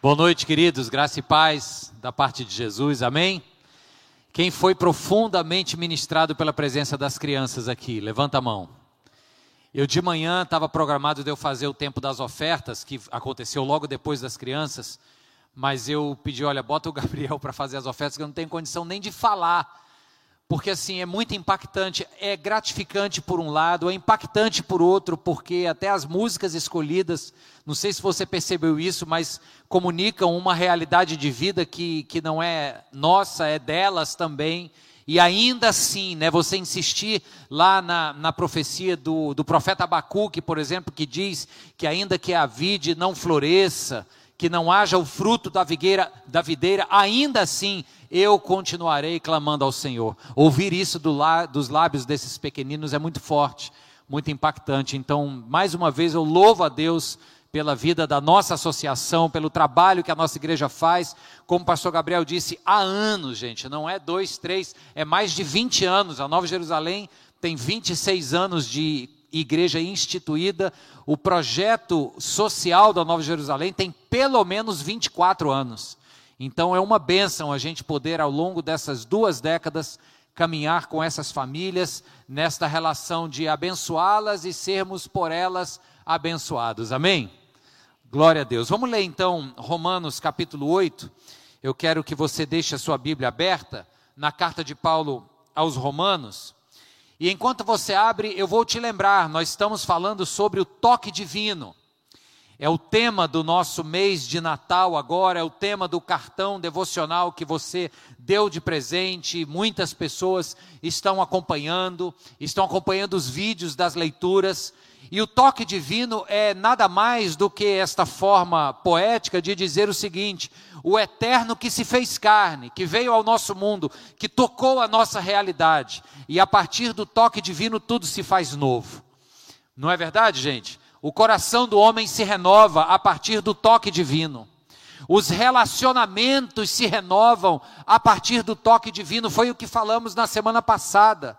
Boa noite, queridos, graça e paz da parte de Jesus, amém? Quem foi profundamente ministrado pela presença das crianças aqui, levanta a mão. Eu de manhã estava programado de eu fazer o tempo das ofertas, que aconteceu logo depois das crianças, mas eu pedi, olha, bota o Gabriel para fazer as ofertas, que eu não tenho condição nem de falar porque assim é muito impactante, é gratificante por um lado, é impactante por outro, porque até as músicas escolhidas, não sei se você percebeu isso, mas comunicam uma realidade de vida que, que não é nossa, é delas também. E ainda assim, né, você insistir lá na, na profecia do, do profeta Abacuque, por exemplo, que diz que ainda que a vide não floresça, que não haja o fruto da, vigueira, da videira, ainda assim eu continuarei clamando ao Senhor. Ouvir isso do la, dos lábios desses pequeninos é muito forte, muito impactante. Então, mais uma vez, eu louvo a Deus pela vida da nossa associação, pelo trabalho que a nossa igreja faz. Como o pastor Gabriel disse, há anos, gente, não é dois, três, é mais de 20 anos. A Nova Jerusalém tem 26 anos de igreja instituída. O projeto social da Nova Jerusalém tem pelo menos 24 anos. Então é uma bênção a gente poder, ao longo dessas duas décadas, caminhar com essas famílias nesta relação de abençoá-las e sermos por elas abençoados. Amém? Glória a Deus. Vamos ler então Romanos capítulo 8. Eu quero que você deixe a sua Bíblia aberta na carta de Paulo aos Romanos. E enquanto você abre, eu vou te lembrar, nós estamos falando sobre o toque divino. É o tema do nosso mês de Natal agora, é o tema do cartão devocional que você deu de presente. Muitas pessoas estão acompanhando, estão acompanhando os vídeos das leituras. E o toque divino é nada mais do que esta forma poética de dizer o seguinte: o eterno que se fez carne, que veio ao nosso mundo, que tocou a nossa realidade, e a partir do toque divino tudo se faz novo. Não é verdade, gente? O coração do homem se renova a partir do toque divino. Os relacionamentos se renovam a partir do toque divino. Foi o que falamos na semana passada.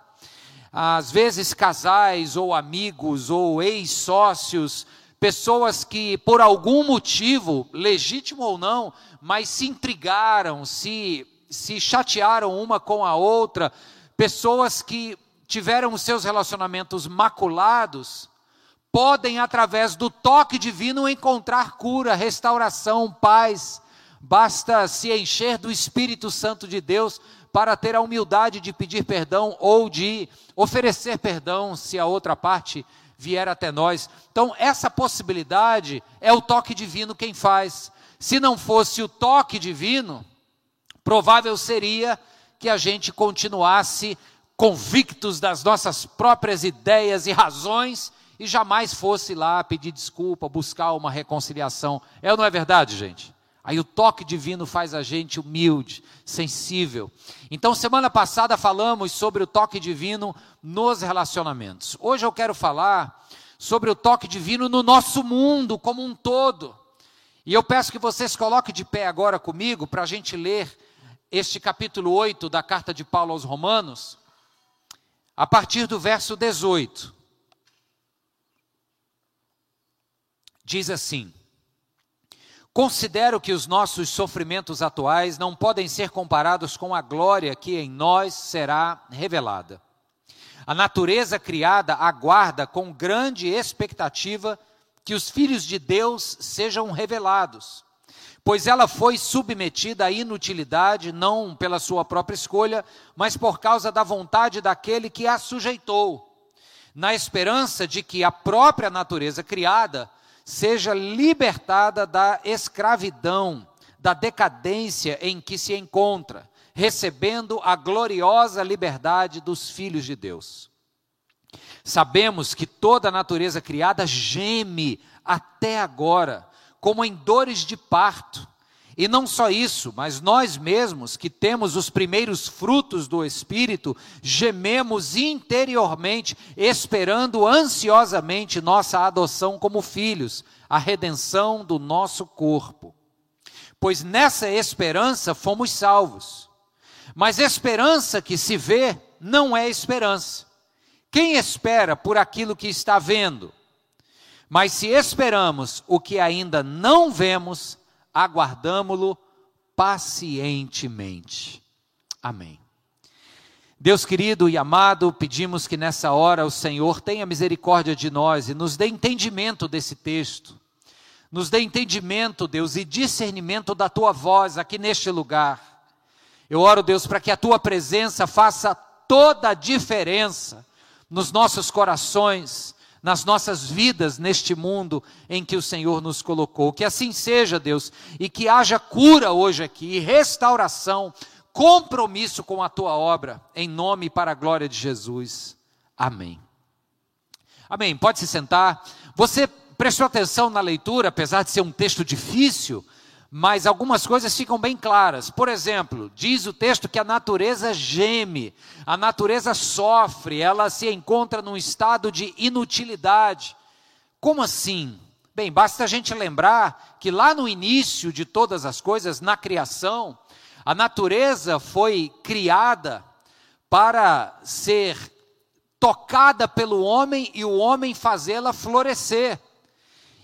Às vezes, casais ou amigos ou ex-sócios, pessoas que por algum motivo, legítimo ou não, mas se intrigaram, se, se chatearam uma com a outra, pessoas que tiveram os seus relacionamentos maculados, podem, através do toque divino, encontrar cura, restauração, paz. Basta se encher do Espírito Santo de Deus para ter a humildade de pedir perdão ou de oferecer perdão se a outra parte vier até nós. Então, essa possibilidade é o toque divino quem faz. Se não fosse o toque divino, provável seria que a gente continuasse convictos das nossas próprias ideias e razões e jamais fosse lá pedir desculpa, buscar uma reconciliação. É ou não é verdade, gente? Aí o toque divino faz a gente humilde, sensível. Então, semana passada falamos sobre o toque divino nos relacionamentos. Hoje eu quero falar sobre o toque divino no nosso mundo como um todo. E eu peço que vocês coloquem de pé agora comigo para a gente ler este capítulo 8 da carta de Paulo aos Romanos, a partir do verso 18. Diz assim: Considero que os nossos sofrimentos atuais não podem ser comparados com a glória que em nós será revelada. A natureza criada aguarda com grande expectativa que os filhos de Deus sejam revelados, pois ela foi submetida à inutilidade não pela sua própria escolha, mas por causa da vontade daquele que a sujeitou, na esperança de que a própria natureza criada seja libertada da escravidão, da decadência em que se encontra, recebendo a gloriosa liberdade dos filhos de Deus. Sabemos que toda a natureza criada geme até agora, como em dores de parto e não só isso, mas nós mesmos que temos os primeiros frutos do Espírito, gememos interiormente, esperando ansiosamente nossa adoção como filhos, a redenção do nosso corpo. Pois nessa esperança fomos salvos. Mas esperança que se vê não é esperança. Quem espera por aquilo que está vendo? Mas se esperamos o que ainda não vemos, aguardamo-lo pacientemente. Amém. Deus querido e amado, pedimos que nessa hora o Senhor tenha misericórdia de nós e nos dê entendimento desse texto. Nos dê entendimento, Deus, e discernimento da tua voz aqui neste lugar. Eu oro, Deus, para que a tua presença faça toda a diferença nos nossos corações, nas nossas vidas neste mundo em que o Senhor nos colocou. Que assim seja, Deus, e que haja cura hoje aqui, restauração, compromisso com a tua obra, em nome e para a glória de Jesus. Amém. Amém. Pode se sentar. Você prestou atenção na leitura, apesar de ser um texto difícil, mas algumas coisas ficam bem claras. Por exemplo, diz o texto que a natureza geme, a natureza sofre, ela se encontra num estado de inutilidade. Como assim? Bem, basta a gente lembrar que lá no início de todas as coisas, na criação, a natureza foi criada para ser tocada pelo homem e o homem fazê-la florescer.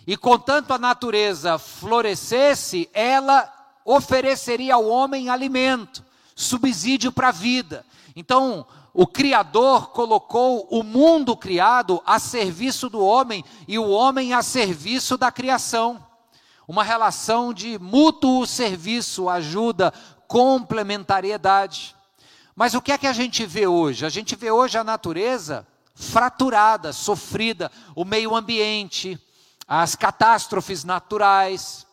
E contanto a natureza florescesse, ela ofereceria ao homem alimento, subsídio para a vida. Então, o Criador colocou o mundo criado a serviço do homem e o homem a serviço da criação. Uma relação de mútuo serviço, ajuda, complementariedade. Mas o que é que a gente vê hoje? A gente vê hoje a natureza fraturada, sofrida, o meio ambiente, as catástrofes naturais,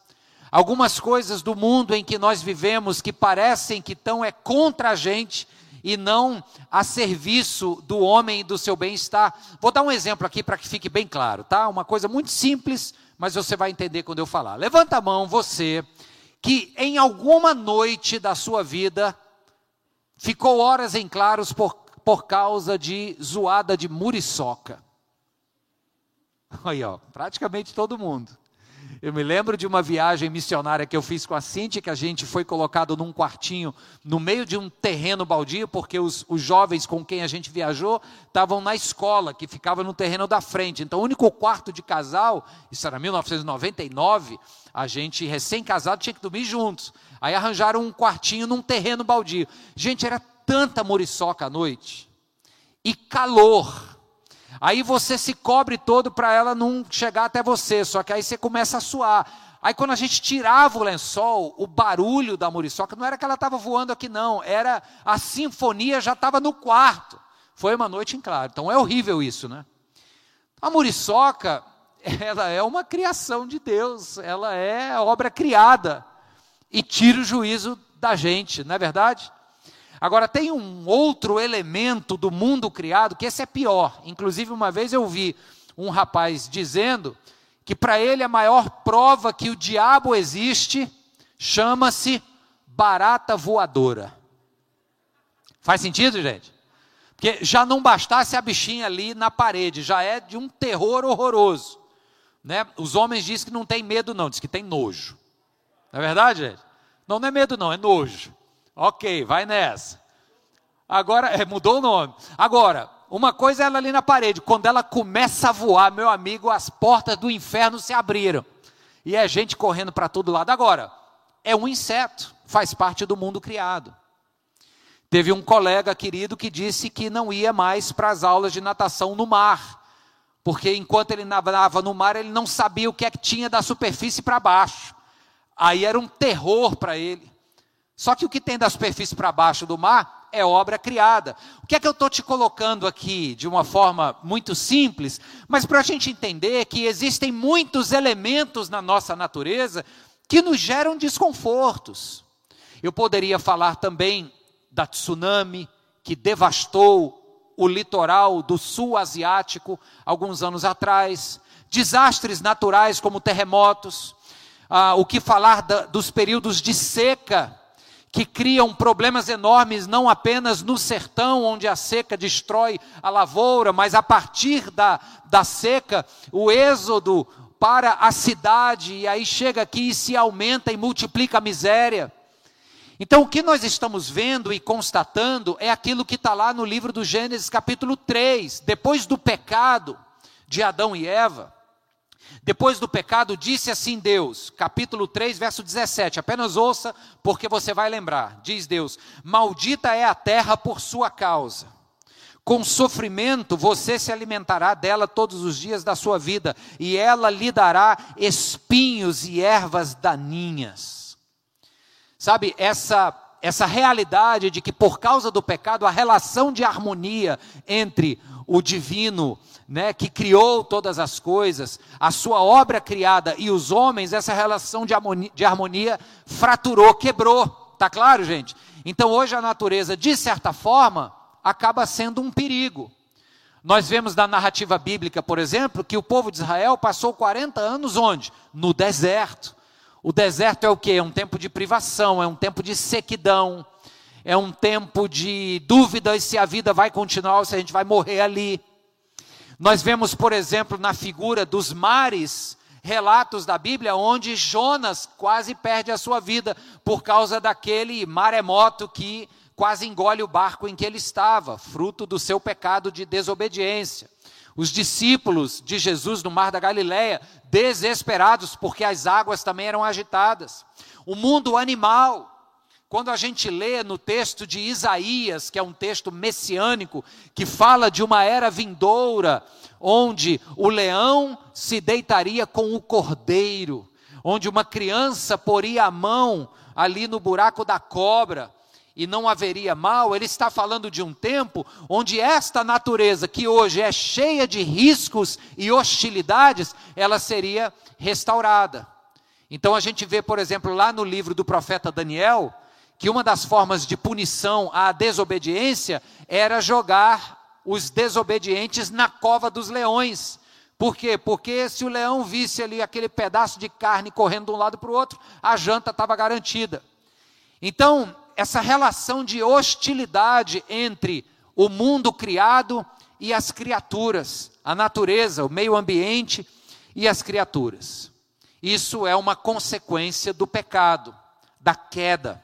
algumas coisas do mundo em que nós vivemos que parecem que estão é contra a gente e não a serviço do homem e do seu bem-estar. Vou dar um exemplo aqui para que fique bem claro, tá? Uma coisa muito simples, mas você vai entender quando eu falar. Levanta a mão, você que em alguma noite da sua vida ficou horas em claros por, por causa de zoada de muriçoca. Aí, ó, praticamente todo mundo. Eu me lembro de uma viagem missionária que eu fiz com a Cintia, que a gente foi colocado num quartinho no meio de um terreno baldio, porque os, os jovens com quem a gente viajou estavam na escola, que ficava no terreno da frente. Então, o único quarto de casal, isso era 1999, a gente recém-casado tinha que dormir juntos. Aí arranjaram um quartinho num terreno baldio. Gente, era tanta muriçoca à noite. E calor Aí você se cobre todo para ela não chegar até você, só que aí você começa a suar. Aí quando a gente tirava o lençol, o barulho da muriçoca, não era que ela estava voando aqui não, era a sinfonia já estava no quarto. Foi uma noite em claro. Então é horrível isso, né? A muriçoca, ela é uma criação de Deus, ela é obra criada e tira o juízo da gente, não é verdade? Agora, tem um outro elemento do mundo criado que esse é pior. Inclusive, uma vez eu vi um rapaz dizendo que para ele a maior prova que o diabo existe chama-se barata voadora. Faz sentido, gente? Porque já não bastasse a bichinha ali na parede, já é de um terror horroroso. Né? Os homens dizem que não tem medo, não, diz que tem nojo. Não é verdade, gente? Não, não é medo, não, é nojo. Ok, vai nessa. Agora, é, mudou o nome. Agora, uma coisa é ela ali na parede, quando ela começa a voar, meu amigo, as portas do inferno se abriram. E é gente correndo para todo lado. Agora, é um inseto, faz parte do mundo criado. Teve um colega querido que disse que não ia mais para as aulas de natação no mar, porque enquanto ele nadava no mar, ele não sabia o que é que tinha da superfície para baixo. Aí era um terror para ele. Só que o que tem da superfície para baixo do mar é obra criada. O que é que eu estou te colocando aqui de uma forma muito simples, mas para a gente entender que existem muitos elementos na nossa natureza que nos geram desconfortos. Eu poderia falar também da tsunami que devastou o litoral do sul asiático alguns anos atrás, desastres naturais como terremotos, ah, o que falar da, dos períodos de seca que criam problemas enormes não apenas no sertão, onde a seca destrói a lavoura, mas a partir da, da seca, o êxodo para a cidade, e aí chega aqui e se aumenta e multiplica a miséria. Então, o que nós estamos vendo e constatando é aquilo que está lá no livro do Gênesis, capítulo 3, depois do pecado de Adão e Eva. Depois do pecado, disse assim Deus, capítulo 3, verso 17. Apenas ouça, porque você vai lembrar. Diz Deus: Maldita é a terra por sua causa. Com sofrimento você se alimentará dela todos os dias da sua vida, e ela lhe dará espinhos e ervas daninhas. Sabe, essa essa realidade de que por causa do pecado a relação de harmonia entre o divino, né, que criou todas as coisas, a sua obra criada e os homens, essa relação de harmonia, de harmonia fraturou, quebrou. Tá claro, gente? Então hoje a natureza, de certa forma, acaba sendo um perigo. Nós vemos na narrativa bíblica, por exemplo, que o povo de Israel passou 40 anos onde? No deserto. O deserto é o que? É um tempo de privação, é um tempo de sequidão, é um tempo de dúvidas se a vida vai continuar ou se a gente vai morrer ali. Nós vemos, por exemplo, na figura dos mares, relatos da Bíblia onde Jonas quase perde a sua vida por causa daquele maremoto que quase engole o barco em que ele estava, fruto do seu pecado de desobediência. Os discípulos de Jesus no mar da Galileia, desesperados porque as águas também eram agitadas. O mundo animal, quando a gente lê no texto de Isaías, que é um texto messiânico, que fala de uma era vindoura, onde o leão se deitaria com o cordeiro, onde uma criança poria a mão ali no buraco da cobra, e não haveria mal, ele está falando de um tempo onde esta natureza, que hoje é cheia de riscos e hostilidades, ela seria restaurada. Então a gente vê, por exemplo, lá no livro do profeta Daniel, que uma das formas de punição à desobediência era jogar os desobedientes na cova dos leões. Por quê? Porque se o leão visse ali aquele pedaço de carne correndo de um lado para o outro, a janta estava garantida. Então, essa relação de hostilidade entre o mundo criado e as criaturas, a natureza, o meio ambiente e as criaturas. Isso é uma consequência do pecado, da queda.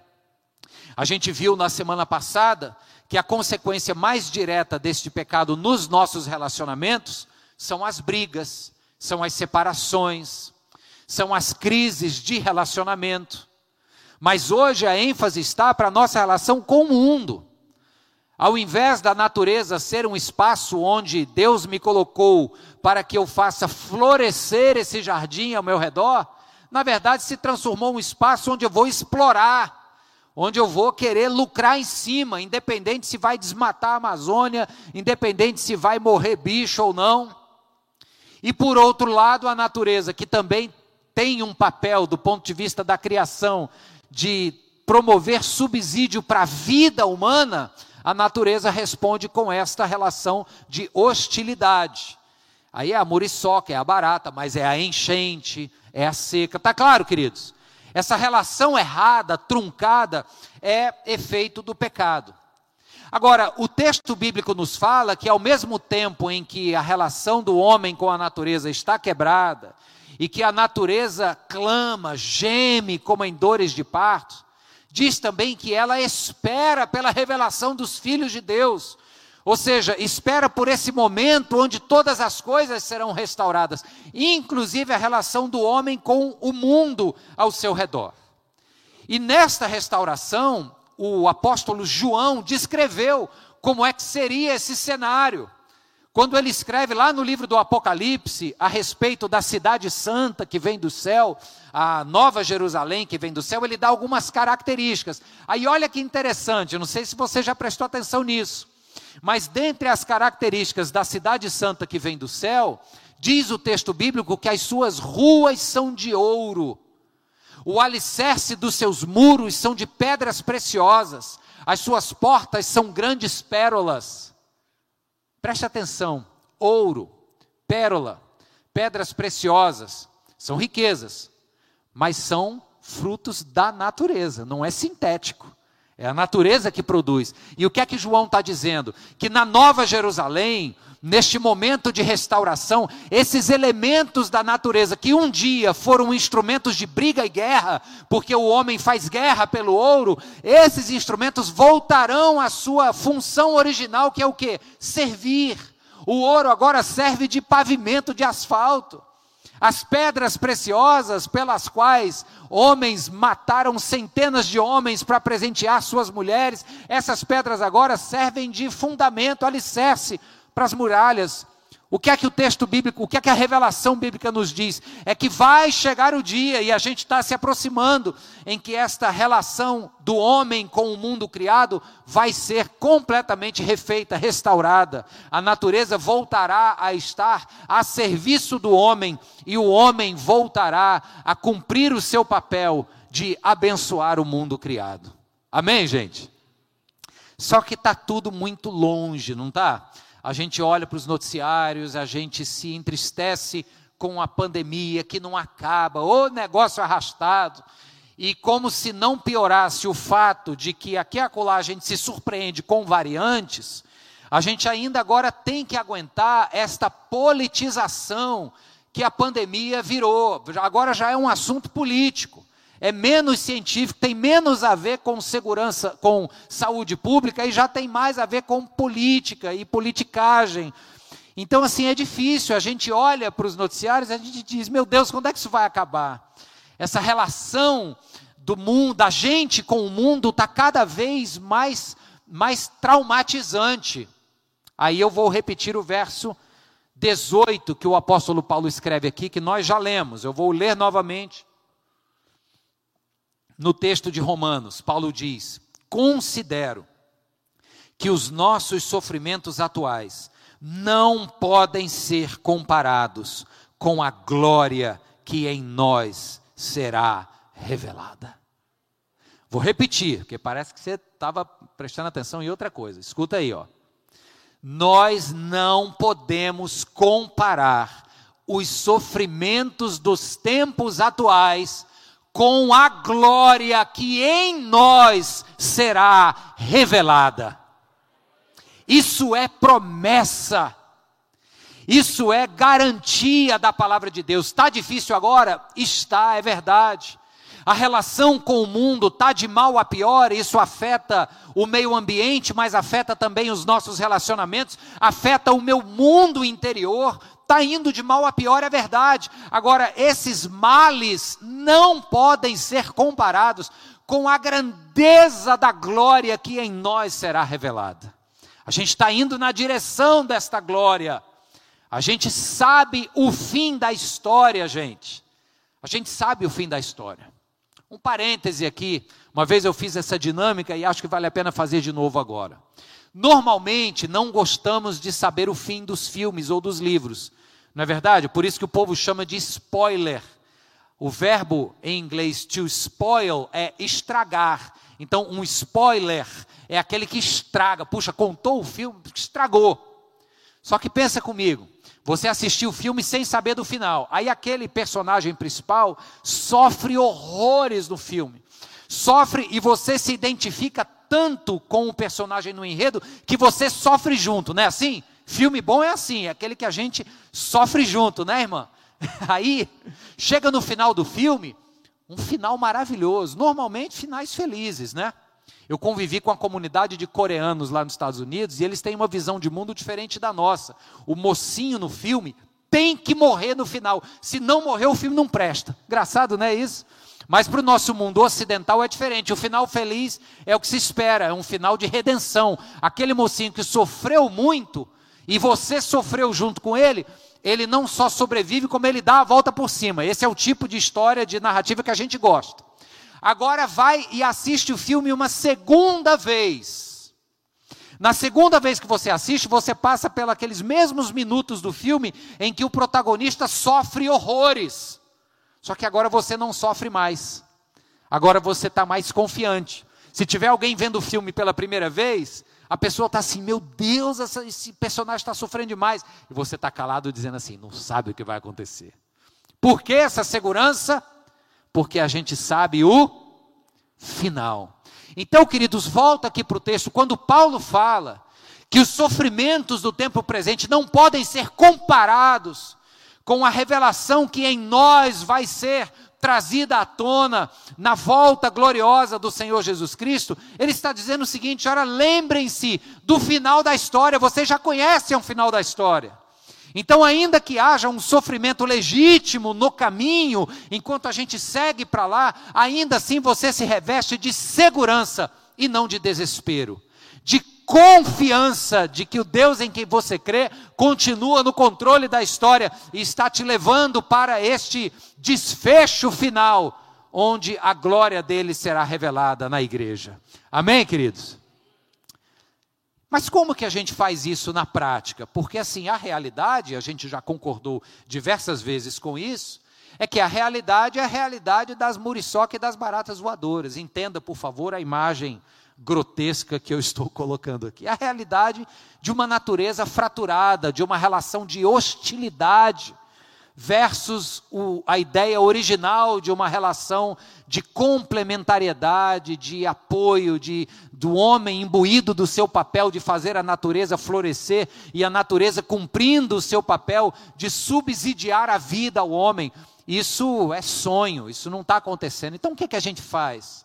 A gente viu na semana passada que a consequência mais direta deste pecado nos nossos relacionamentos são as brigas, são as separações, são as crises de relacionamento. Mas hoje a ênfase está para a nossa relação com o mundo. Ao invés da natureza ser um espaço onde Deus me colocou para que eu faça florescer esse jardim ao meu redor, na verdade se transformou um espaço onde eu vou explorar, onde eu vou querer lucrar em cima, independente se vai desmatar a Amazônia, independente se vai morrer bicho ou não. E por outro lado, a natureza, que também tem um papel do ponto de vista da criação, de promover subsídio para a vida humana, a natureza responde com esta relação de hostilidade. Aí é a muriçoca, é a barata, mas é a enchente, é a seca. Tá claro, queridos? Essa relação errada, truncada, é efeito do pecado. Agora, o texto bíblico nos fala que ao mesmo tempo em que a relação do homem com a natureza está quebrada, e que a natureza clama, geme como em dores de parto, diz também que ela espera pela revelação dos filhos de Deus, ou seja, espera por esse momento onde todas as coisas serão restauradas, inclusive a relação do homem com o mundo ao seu redor. E nesta restauração, o apóstolo João descreveu como é que seria esse cenário. Quando ele escreve lá no livro do Apocalipse a respeito da cidade santa que vem do céu, a nova Jerusalém que vem do céu, ele dá algumas características. Aí olha que interessante, não sei se você já prestou atenção nisso, mas dentre as características da cidade santa que vem do céu, diz o texto bíblico que as suas ruas são de ouro, o alicerce dos seus muros são de pedras preciosas, as suas portas são grandes pérolas. Preste atenção: ouro, pérola, pedras preciosas, são riquezas, mas são frutos da natureza, não é sintético. É a natureza que produz. E o que é que João está dizendo? Que na Nova Jerusalém, neste momento de restauração, esses elementos da natureza que um dia foram instrumentos de briga e guerra, porque o homem faz guerra pelo ouro, esses instrumentos voltarão à sua função original, que é o que? Servir. O ouro agora serve de pavimento de asfalto. As pedras preciosas pelas quais homens mataram centenas de homens para presentear suas mulheres, essas pedras agora servem de fundamento, alicerce para as muralhas. O que é que o texto bíblico, o que é que a revelação bíblica nos diz? É que vai chegar o dia, e a gente está se aproximando, em que esta relação do homem com o mundo criado vai ser completamente refeita, restaurada. A natureza voltará a estar a serviço do homem, e o homem voltará a cumprir o seu papel de abençoar o mundo criado. Amém, gente? Só que está tudo muito longe, não está? A gente olha para os noticiários, a gente se entristece com a pandemia que não acaba, o negócio arrastado. E como se não piorasse o fato de que aqui e acolá a gente se surpreende com variantes, a gente ainda agora tem que aguentar esta politização que a pandemia virou. Agora já é um assunto político é menos científico, tem menos a ver com segurança, com saúde pública e já tem mais a ver com política e politicagem. Então, assim, é difícil. A gente olha para os noticiários e a gente diz: meu Deus, quando é que isso vai acabar? Essa relação do mundo, da gente com o mundo, está cada vez mais, mais traumatizante. Aí eu vou repetir o verso 18 que o apóstolo Paulo escreve aqui, que nós já lemos. Eu vou ler novamente no texto de Romanos, Paulo diz: Considero que os nossos sofrimentos atuais não podem ser comparados com a glória que em nós será revelada. Vou repetir, porque parece que você estava prestando atenção em outra coisa. Escuta aí, ó. Nós não podemos comparar os sofrimentos dos tempos atuais com a glória que em nós será revelada. Isso é promessa. Isso é garantia da palavra de Deus. Está difícil agora? Está, é verdade. A relação com o mundo está de mal a pior, isso afeta o meio ambiente, mas afeta também os nossos relacionamentos, afeta o meu mundo interior, está indo de mal a pior, é verdade. Agora, esses males não podem ser comparados com a grandeza da glória que em nós será revelada. A gente está indo na direção desta glória. A gente sabe o fim da história, gente. A gente sabe o fim da história. Um parêntese aqui. Uma vez eu fiz essa dinâmica e acho que vale a pena fazer de novo agora. Normalmente não gostamos de saber o fim dos filmes ou dos livros. Não é verdade? Por isso que o povo chama de spoiler. O verbo em inglês to spoil é estragar. Então, um spoiler é aquele que estraga. Puxa, contou o filme, estragou. Só que pensa comigo. Você assistiu o filme sem saber do final. Aí aquele personagem principal sofre horrores no filme. Sofre e você se identifica tanto com o personagem no enredo que você sofre junto, não é assim? Filme bom é assim, é aquele que a gente sofre junto, né, irmã? Aí, chega no final do filme, um final maravilhoso. Normalmente, finais felizes, né? Eu convivi com a comunidade de coreanos lá nos Estados Unidos e eles têm uma visão de mundo diferente da nossa. O mocinho no filme tem que morrer no final. Se não morrer, o filme não presta. Engraçado, não é isso? Mas para o nosso mundo ocidental é diferente. O final feliz é o que se espera, é um final de redenção. Aquele mocinho que sofreu muito, e você sofreu junto com ele, ele não só sobrevive, como ele dá a volta por cima. Esse é o tipo de história, de narrativa que a gente gosta. Agora vai e assiste o filme uma segunda vez. Na segunda vez que você assiste, você passa pelos mesmos minutos do filme em que o protagonista sofre horrores. Só que agora você não sofre mais. Agora você está mais confiante. Se tiver alguém vendo o filme pela primeira vez, a pessoa está assim, meu Deus, essa, esse personagem está sofrendo demais. E você está calado dizendo assim, não sabe o que vai acontecer. Por que essa segurança? Porque a gente sabe o final. Então, queridos, volta aqui para o texto. Quando Paulo fala que os sofrimentos do tempo presente não podem ser comparados com a revelação que em nós vai ser trazida à tona na volta gloriosa do Senhor Jesus Cristo, ele está dizendo o seguinte: ora, lembrem-se do final da história, vocês já conhecem o final da história. Então, ainda que haja um sofrimento legítimo no caminho, enquanto a gente segue para lá, ainda assim você se reveste de segurança e não de desespero, de confiança de que o Deus em quem você crê continua no controle da história e está te levando para este desfecho final, onde a glória dele será revelada na igreja. Amém, queridos? Mas como que a gente faz isso na prática? Porque assim, a realidade, a gente já concordou diversas vezes com isso, é que a realidade é a realidade das muriçoca e das baratas voadoras. Entenda, por favor, a imagem grotesca que eu estou colocando aqui. A realidade de uma natureza fraturada, de uma relação de hostilidade versus o, a ideia original de uma relação de complementariedade, de apoio, de, do homem imbuído do seu papel de fazer a natureza florescer e a natureza cumprindo o seu papel de subsidiar a vida ao homem. Isso é sonho, isso não está acontecendo. Então o que, é que a gente faz?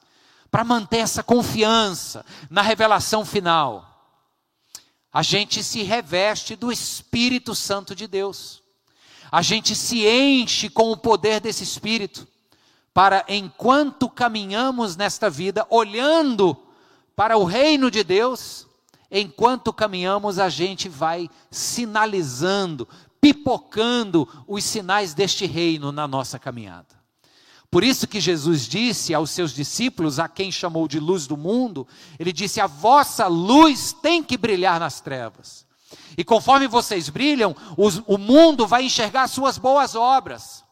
Para manter essa confiança na revelação final, a gente se reveste do Espírito Santo de Deus a gente se enche com o poder desse Espírito, para enquanto caminhamos nesta vida, olhando para o reino de Deus, enquanto caminhamos, a gente vai sinalizando, pipocando os sinais deste reino na nossa caminhada. Por isso que Jesus disse aos seus discípulos, a quem chamou de luz do mundo, ele disse: A vossa luz tem que brilhar nas trevas. E conforme vocês brilham, os, o mundo vai enxergar suas boas obras.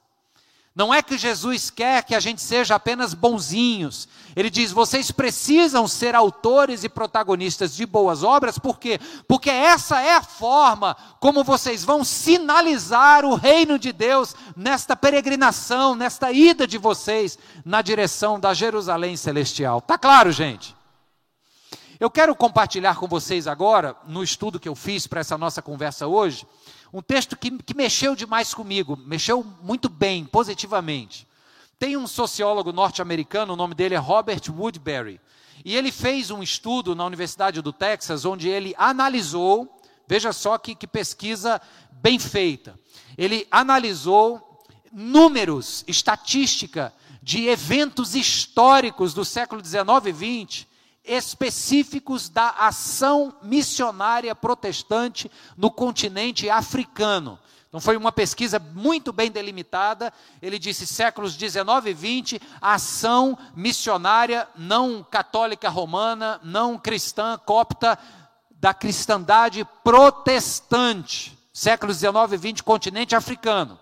Não é que Jesus quer que a gente seja apenas bonzinhos. Ele diz: vocês precisam ser autores e protagonistas de boas obras, por quê? Porque essa é a forma como vocês vão sinalizar o reino de Deus nesta peregrinação, nesta ida de vocês na direção da Jerusalém celestial. Tá claro, gente? Eu quero compartilhar com vocês agora, no estudo que eu fiz para essa nossa conversa hoje, um texto que, que mexeu demais comigo, mexeu muito bem, positivamente. Tem um sociólogo norte-americano, o nome dele é Robert Woodbury, e ele fez um estudo na Universidade do Texas, onde ele analisou, veja só que, que pesquisa bem feita, ele analisou números, estatística de eventos históricos do século 19 e 20 específicos da ação missionária protestante no continente africano. Então foi uma pesquisa muito bem delimitada. Ele disse séculos 19 e 20, ação missionária não católica romana, não cristã copta da cristandade protestante. Séculos 19 e 20, continente africano.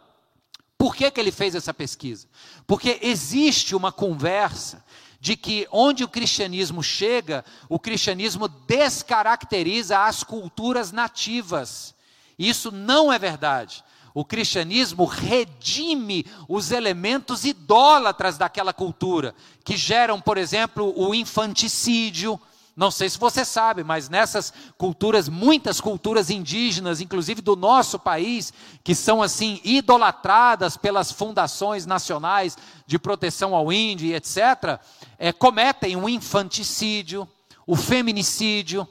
Por que, que ele fez essa pesquisa? Porque existe uma conversa de que onde o cristianismo chega, o cristianismo descaracteriza as culturas nativas. Isso não é verdade. O cristianismo redime os elementos idólatras daquela cultura, que geram, por exemplo, o infanticídio, não sei se você sabe, mas nessas culturas, muitas culturas indígenas, inclusive do nosso país, que são assim idolatradas pelas fundações nacionais de proteção ao índio e etc., é, cometem o infanticídio, o feminicídio,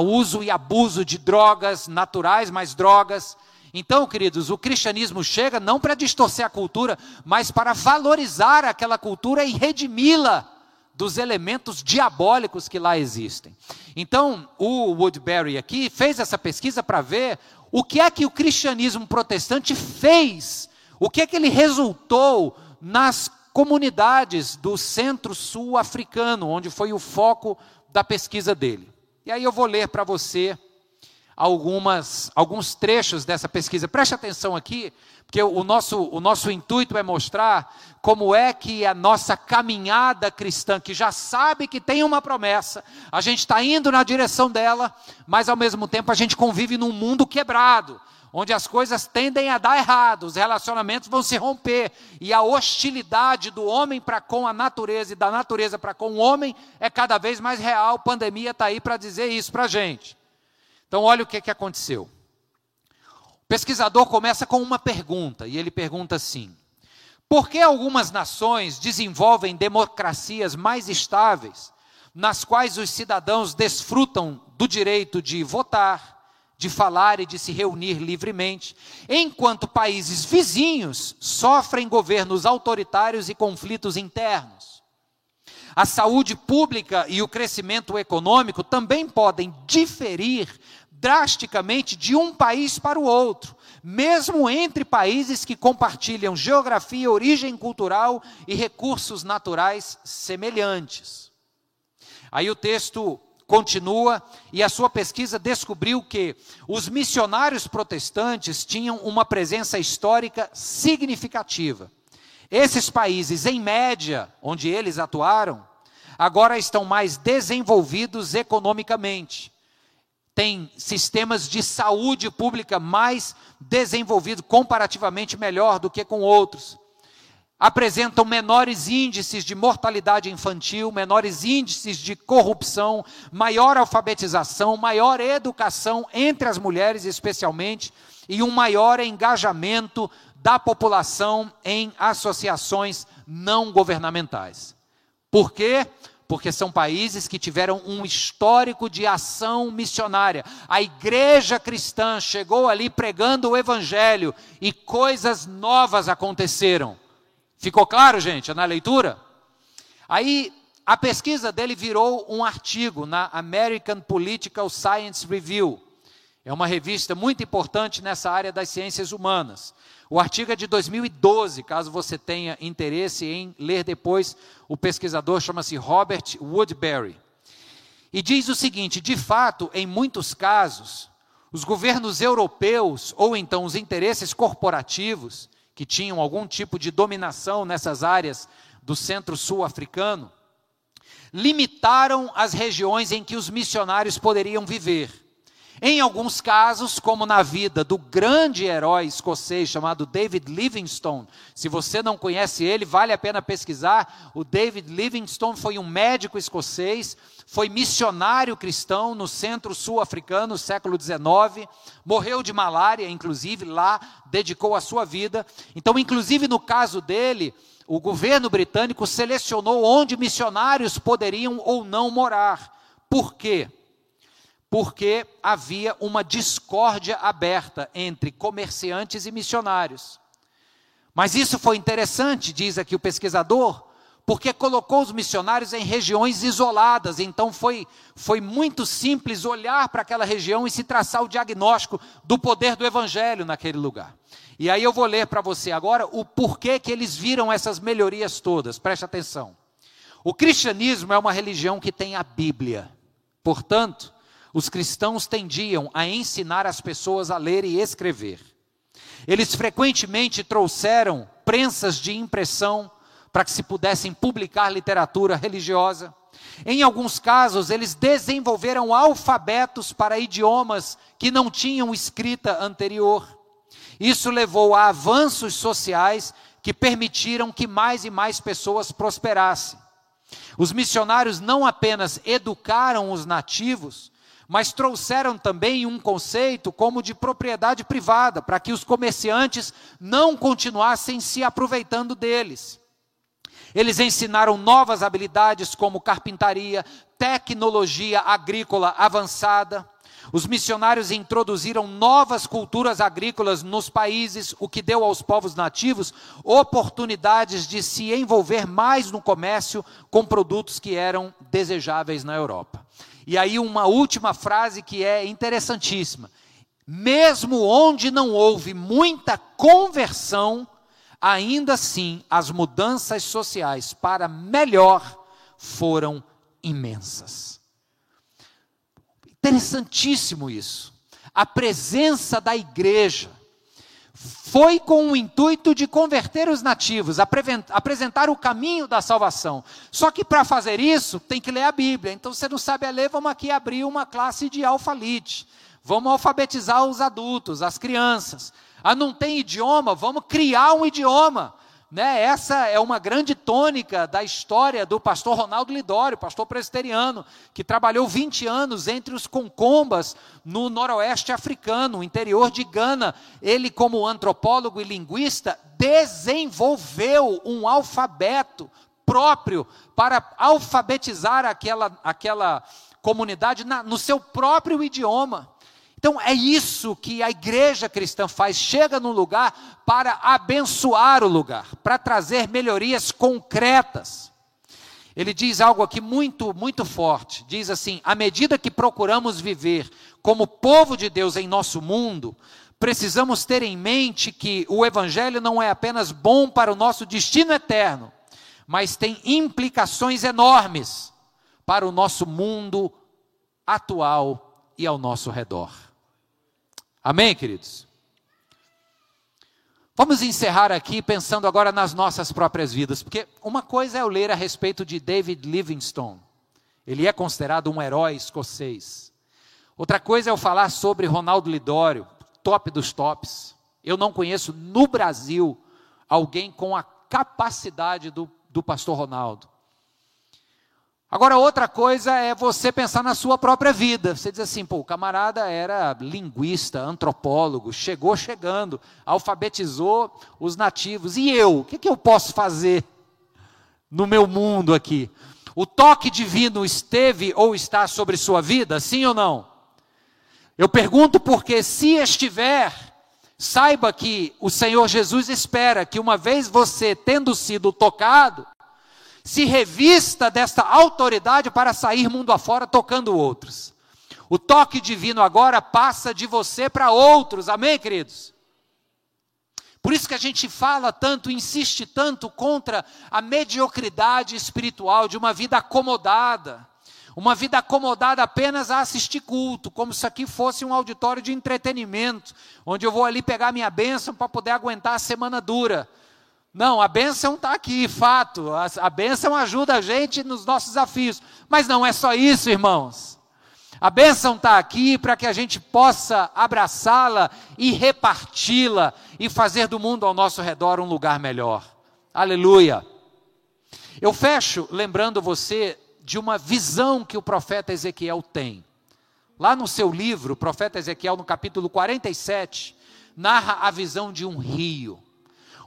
o uso e abuso de drogas naturais, mas drogas. Então, queridos, o cristianismo chega não para distorcer a cultura, mas para valorizar aquela cultura e redimi-la dos elementos diabólicos que lá existem. Então, o Woodbury aqui fez essa pesquisa para ver o que é que o cristianismo protestante fez, o que é que ele resultou nas comunidades do centro-sul africano, onde foi o foco da pesquisa dele. E aí eu vou ler para você algumas, alguns trechos dessa pesquisa. Preste atenção aqui, porque o nosso, o nosso intuito é mostrar como é que a nossa caminhada cristã, que já sabe que tem uma promessa, a gente está indo na direção dela, mas ao mesmo tempo a gente convive num mundo quebrado, onde as coisas tendem a dar errado, os relacionamentos vão se romper, e a hostilidade do homem para com a natureza e da natureza para com o homem é cada vez mais real. A pandemia está aí para dizer isso para a gente. Então, olha o que, que aconteceu. O pesquisador começa com uma pergunta, e ele pergunta assim: por que algumas nações desenvolvem democracias mais estáveis, nas quais os cidadãos desfrutam do direito de votar, de falar e de se reunir livremente, enquanto países vizinhos sofrem governos autoritários e conflitos internos. A saúde pública e o crescimento econômico também podem diferir drasticamente de um país para o outro, mesmo entre países que compartilham geografia, origem cultural e recursos naturais semelhantes. Aí o texto continua e a sua pesquisa descobriu que os missionários protestantes tinham uma presença histórica significativa. Esses países, em média, onde eles atuaram, agora estão mais desenvolvidos economicamente. Têm sistemas de saúde pública mais desenvolvidos, comparativamente melhor do que com outros. Apresentam menores índices de mortalidade infantil, menores índices de corrupção, maior alfabetização, maior educação entre as mulheres, especialmente, e um maior engajamento da população em associações não governamentais. Por quê? Porque são países que tiveram um histórico de ação missionária. A igreja cristã chegou ali pregando o evangelho e coisas novas aconteceram. Ficou claro, gente, na leitura? Aí a pesquisa dele virou um artigo na American Political Science Review. É uma revista muito importante nessa área das ciências humanas. O artigo é de 2012, caso você tenha interesse em ler depois. O pesquisador chama-se Robert Woodbury. E diz o seguinte: de fato, em muitos casos, os governos europeus, ou então os interesses corporativos, que tinham algum tipo de dominação nessas áreas do centro-sul africano, limitaram as regiões em que os missionários poderiam viver. Em alguns casos, como na vida do grande herói escocês chamado David Livingstone, se você não conhece ele, vale a pena pesquisar. O David Livingstone foi um médico escocês, foi missionário cristão no centro-sul africano, no século XIX, morreu de malária, inclusive, lá, dedicou a sua vida. Então, inclusive no caso dele, o governo britânico selecionou onde missionários poderiam ou não morar. Por quê? Porque havia uma discórdia aberta entre comerciantes e missionários. Mas isso foi interessante, diz aqui o pesquisador, porque colocou os missionários em regiões isoladas, então foi, foi muito simples olhar para aquela região e se traçar o diagnóstico do poder do evangelho naquele lugar. E aí eu vou ler para você agora o porquê que eles viram essas melhorias todas, preste atenção. O cristianismo é uma religião que tem a Bíblia, portanto, os cristãos tendiam a ensinar as pessoas a ler e escrever. Eles frequentemente trouxeram prensas de impressão para que se pudessem publicar literatura religiosa. Em alguns casos, eles desenvolveram alfabetos para idiomas que não tinham escrita anterior. Isso levou a avanços sociais que permitiram que mais e mais pessoas prosperassem. Os missionários não apenas educaram os nativos, mas trouxeram também um conceito como de propriedade privada, para que os comerciantes não continuassem se aproveitando deles. Eles ensinaram novas habilidades como carpintaria, tecnologia agrícola avançada. Os missionários introduziram novas culturas agrícolas nos países, o que deu aos povos nativos oportunidades de se envolver mais no comércio com produtos que eram desejáveis na Europa. E aí, uma última frase que é interessantíssima. Mesmo onde não houve muita conversão, ainda assim as mudanças sociais para melhor foram imensas. Interessantíssimo isso. A presença da igreja foi com o intuito de converter os nativos, apresentar o caminho da salvação. Só que para fazer isso, tem que ler a Bíblia. Então, você não sabe ler, vamos aqui abrir uma classe de alfalite. Vamos alfabetizar os adultos, as crianças. Ah, não tem idioma? Vamos criar um idioma. Né? Essa é uma grande tônica da história do pastor Ronaldo Lidório, pastor presbiteriano, que trabalhou 20 anos entre os concombas no noroeste africano, interior de Gana. Ele, como antropólogo e linguista, desenvolveu um alfabeto próprio para alfabetizar aquela, aquela comunidade na, no seu próprio idioma. Então é isso que a igreja cristã faz, chega num lugar para abençoar o lugar, para trazer melhorias concretas. Ele diz algo aqui muito, muito forte. Diz assim: à medida que procuramos viver como povo de Deus em nosso mundo, precisamos ter em mente que o Evangelho não é apenas bom para o nosso destino eterno, mas tem implicações enormes para o nosso mundo atual e ao nosso redor. Amém, queridos? Vamos encerrar aqui pensando agora nas nossas próprias vidas, porque uma coisa é eu ler a respeito de David Livingstone, ele é considerado um herói escocês. Outra coisa é eu falar sobre Ronaldo Lidório, top dos tops. Eu não conheço no Brasil alguém com a capacidade do, do pastor Ronaldo. Agora, outra coisa é você pensar na sua própria vida. Você diz assim, pô, o camarada era linguista, antropólogo, chegou chegando, alfabetizou os nativos. E eu? O que, que eu posso fazer no meu mundo aqui? O toque divino esteve ou está sobre sua vida, sim ou não? Eu pergunto porque, se estiver, saiba que o Senhor Jesus espera que, uma vez você tendo sido tocado, se revista desta autoridade para sair mundo afora tocando outros. O toque divino agora passa de você para outros, amém, queridos? Por isso que a gente fala tanto, insiste tanto contra a mediocridade espiritual de uma vida acomodada. Uma vida acomodada apenas a assistir culto, como se aqui fosse um auditório de entretenimento, onde eu vou ali pegar minha bênção para poder aguentar a semana dura. Não, a bênção está aqui, fato. A, a bênção ajuda a gente nos nossos desafios. Mas não é só isso, irmãos. A bênção está aqui para que a gente possa abraçá-la e reparti-la e fazer do mundo ao nosso redor um lugar melhor. Aleluia. Eu fecho lembrando você de uma visão que o profeta Ezequiel tem. Lá no seu livro, o profeta Ezequiel, no capítulo 47, narra a visão de um rio.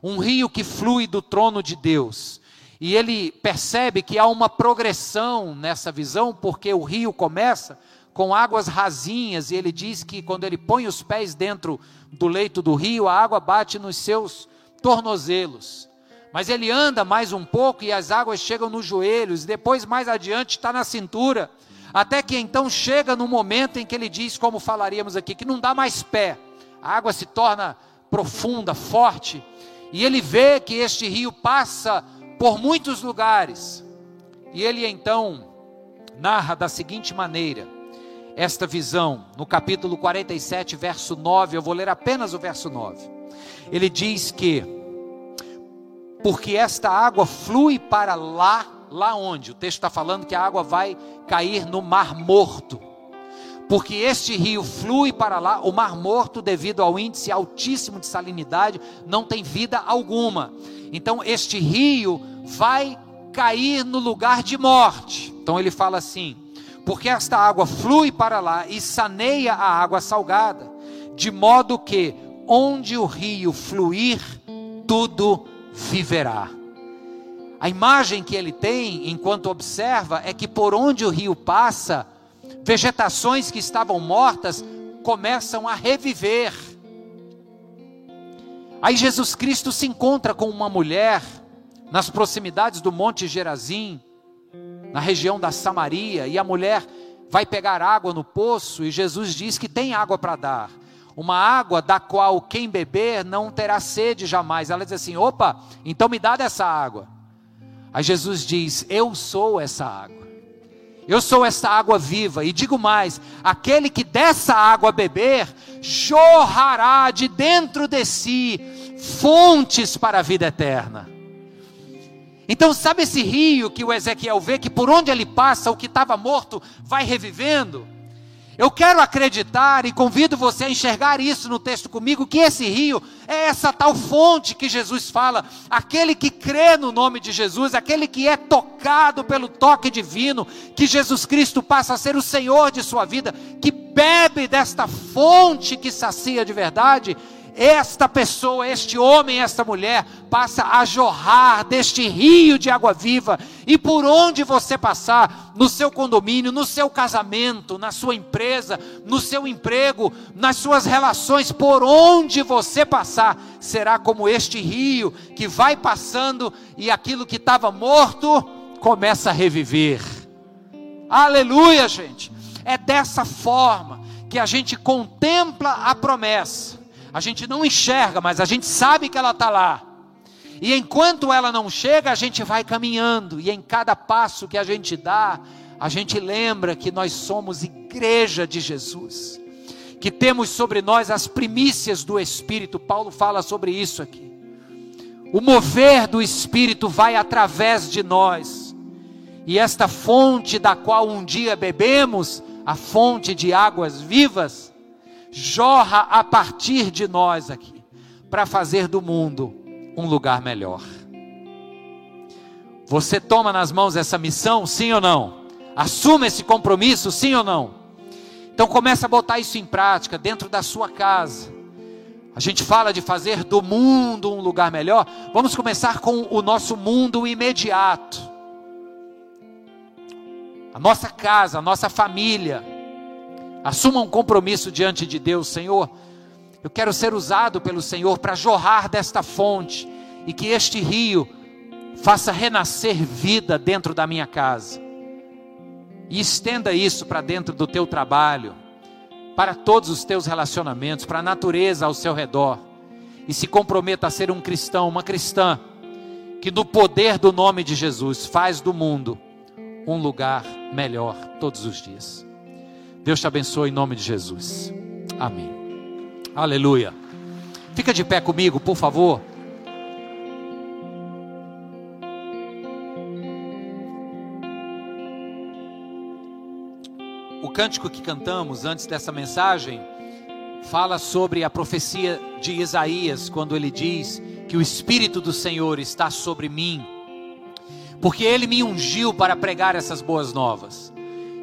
Um rio que flui do trono de Deus. E ele percebe que há uma progressão nessa visão, porque o rio começa com águas rasinhas, e ele diz que quando ele põe os pés dentro do leito do rio, a água bate nos seus tornozelos. Mas ele anda mais um pouco e as águas chegam nos joelhos, depois mais adiante está na cintura, até que então chega no momento em que ele diz, como falaríamos aqui, que não dá mais pé, a água se torna profunda, forte, e ele vê que este rio passa por muitos lugares, e ele então narra da seguinte maneira, esta visão, no capítulo 47, verso 9, eu vou ler apenas o verso 9. Ele diz que porque esta água flui para lá, lá onde? O texto está falando que a água vai cair no Mar Morto. Porque este rio flui para lá, o Mar Morto, devido ao índice altíssimo de salinidade, não tem vida alguma. Então, este rio vai cair no lugar de morte. Então, ele fala assim: porque esta água flui para lá e saneia a água salgada, de modo que onde o rio fluir, tudo viverá. A imagem que ele tem enquanto observa é que por onde o rio passa, vegetações que estavam mortas começam a reviver. Aí Jesus Cristo se encontra com uma mulher nas proximidades do Monte Gerazim, na região da Samaria, e a mulher vai pegar água no poço e Jesus diz que tem água para dar uma água da qual quem beber não terá sede jamais. Ela diz assim: opa, então me dá dessa água. Aí Jesus diz: Eu sou essa água. Eu sou essa água viva. E digo mais: aquele que dessa água beber, jorrará de dentro de si fontes para a vida eterna. Então, sabe esse rio que o Ezequiel vê, que por onde ele passa, o que estava morto vai revivendo? Eu quero acreditar e convido você a enxergar isso no texto comigo, que esse rio é essa tal fonte que Jesus fala, aquele que crê no nome de Jesus, aquele que é tocado pelo toque divino, que Jesus Cristo passa a ser o Senhor de sua vida, que bebe desta fonte que sacia de verdade, esta pessoa, este homem, esta mulher, passa a jorrar deste rio de água viva, e por onde você passar, no seu condomínio, no seu casamento, na sua empresa, no seu emprego, nas suas relações, por onde você passar, será como este rio que vai passando e aquilo que estava morto começa a reviver. Aleluia, gente. É dessa forma que a gente contempla a promessa a gente não enxerga, mas a gente sabe que ela está lá. E enquanto ela não chega, a gente vai caminhando, e em cada passo que a gente dá, a gente lembra que nós somos igreja de Jesus, que temos sobre nós as primícias do Espírito. Paulo fala sobre isso aqui. O mover do Espírito vai através de nós, e esta fonte da qual um dia bebemos, a fonte de águas vivas, jorra a partir de nós aqui, para fazer do mundo um lugar melhor. Você toma nas mãos essa missão, sim ou não? Assume esse compromisso, sim ou não? Então começa a botar isso em prática dentro da sua casa. A gente fala de fazer do mundo um lugar melhor. Vamos começar com o nosso mundo imediato. A nossa casa, a nossa família Assuma um compromisso diante de Deus, Senhor. Eu quero ser usado pelo Senhor para jorrar desta fonte e que este rio faça renascer vida dentro da minha casa. E estenda isso para dentro do teu trabalho, para todos os teus relacionamentos, para a natureza ao seu redor. E se comprometa a ser um cristão, uma cristã, que no poder do nome de Jesus faz do mundo um lugar melhor todos os dias. Deus te abençoe em nome de Jesus. Amém. Aleluia. Fica de pé comigo, por favor. O cântico que cantamos antes dessa mensagem fala sobre a profecia de Isaías, quando ele diz que o Espírito do Senhor está sobre mim, porque ele me ungiu para pregar essas boas novas.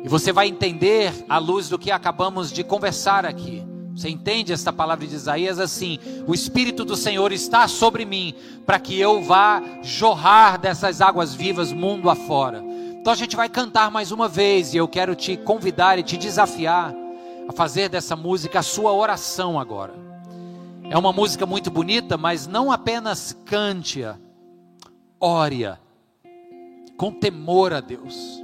E você vai entender à luz do que acabamos de conversar aqui. Você entende esta palavra de Isaías assim? O Espírito do Senhor está sobre mim, para que eu vá jorrar dessas águas vivas mundo afora. Então a gente vai cantar mais uma vez, e eu quero te convidar e te desafiar a fazer dessa música a sua oração agora. É uma música muito bonita, mas não apenas cante-a, ore-a, com temor a Deus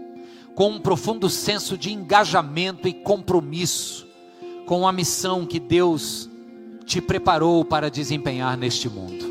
com um profundo senso de engajamento e compromisso com a missão que Deus te preparou para desempenhar neste mundo.